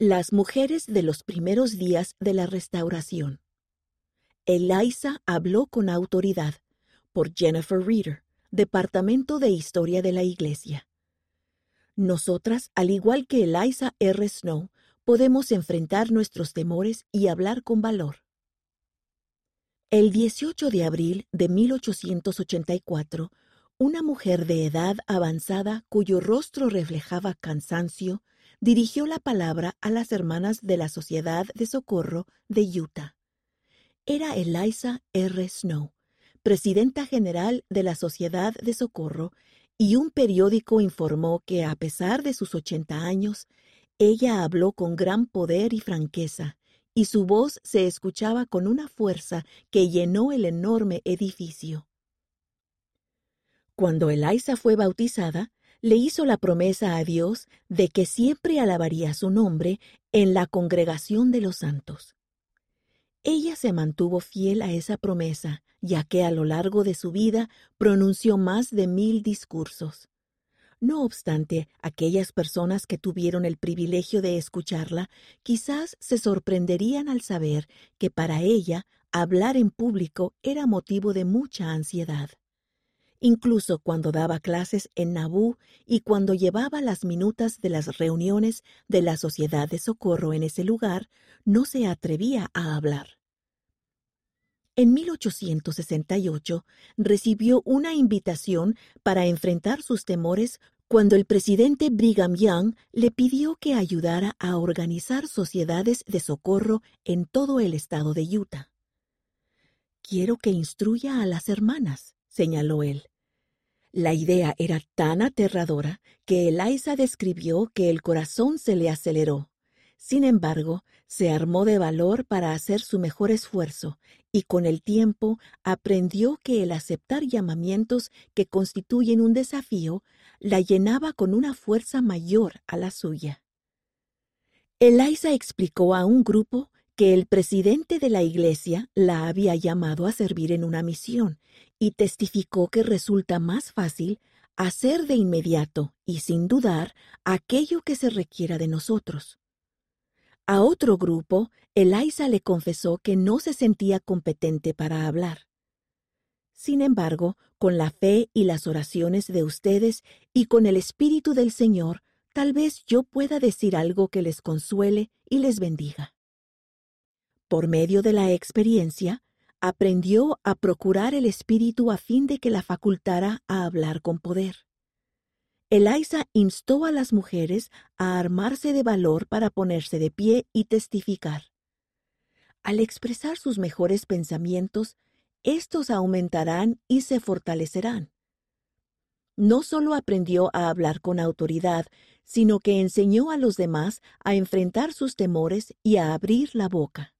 Las mujeres de los primeros días de la restauración. Eliza habló con autoridad por Jennifer Reeder, Departamento de Historia de la Iglesia. Nosotras, al igual que Eliza R. Snow, podemos enfrentar nuestros temores y hablar con valor. El 18 de abril de 1884, una mujer de edad avanzada cuyo rostro reflejaba cansancio dirigió la palabra a las hermanas de la Sociedad de Socorro de Utah. Era Eliza R. Snow, presidenta general de la Sociedad de Socorro, y un periódico informó que a pesar de sus 80 años, ella habló con gran poder y franqueza, y su voz se escuchaba con una fuerza que llenó el enorme edificio. Cuando Eliza fue bautizada, le hizo la promesa a Dios de que siempre alabaría su nombre en la congregación de los santos. Ella se mantuvo fiel a esa promesa, ya que a lo largo de su vida pronunció más de mil discursos. No obstante, aquellas personas que tuvieron el privilegio de escucharla quizás se sorprenderían al saber que para ella hablar en público era motivo de mucha ansiedad. Incluso cuando daba clases en Nabú y cuando llevaba las minutas de las reuniones de la Sociedad de Socorro en ese lugar, no se atrevía a hablar. En 1868 recibió una invitación para enfrentar sus temores cuando el presidente Brigham Young le pidió que ayudara a organizar sociedades de socorro en todo el estado de Utah. Quiero que instruya a las hermanas, señaló él. La idea era tan aterradora que Eliza describió que el corazón se le aceleró. Sin embargo, se armó de valor para hacer su mejor esfuerzo y con el tiempo aprendió que el aceptar llamamientos que constituyen un desafío la llenaba con una fuerza mayor a la suya. Eliza explicó a un grupo que el presidente de la iglesia la había llamado a servir en una misión y testificó que resulta más fácil hacer de inmediato y sin dudar aquello que se requiera de nosotros. A otro grupo, Eliza le confesó que no se sentía competente para hablar. Sin embargo, con la fe y las oraciones de ustedes y con el Espíritu del Señor, tal vez yo pueda decir algo que les consuele y les bendiga. Por medio de la experiencia, aprendió a procurar el espíritu a fin de que la facultara a hablar con poder. Eliza instó a las mujeres a armarse de valor para ponerse de pie y testificar. Al expresar sus mejores pensamientos, estos aumentarán y se fortalecerán. No solo aprendió a hablar con autoridad, sino que enseñó a los demás a enfrentar sus temores y a abrir la boca.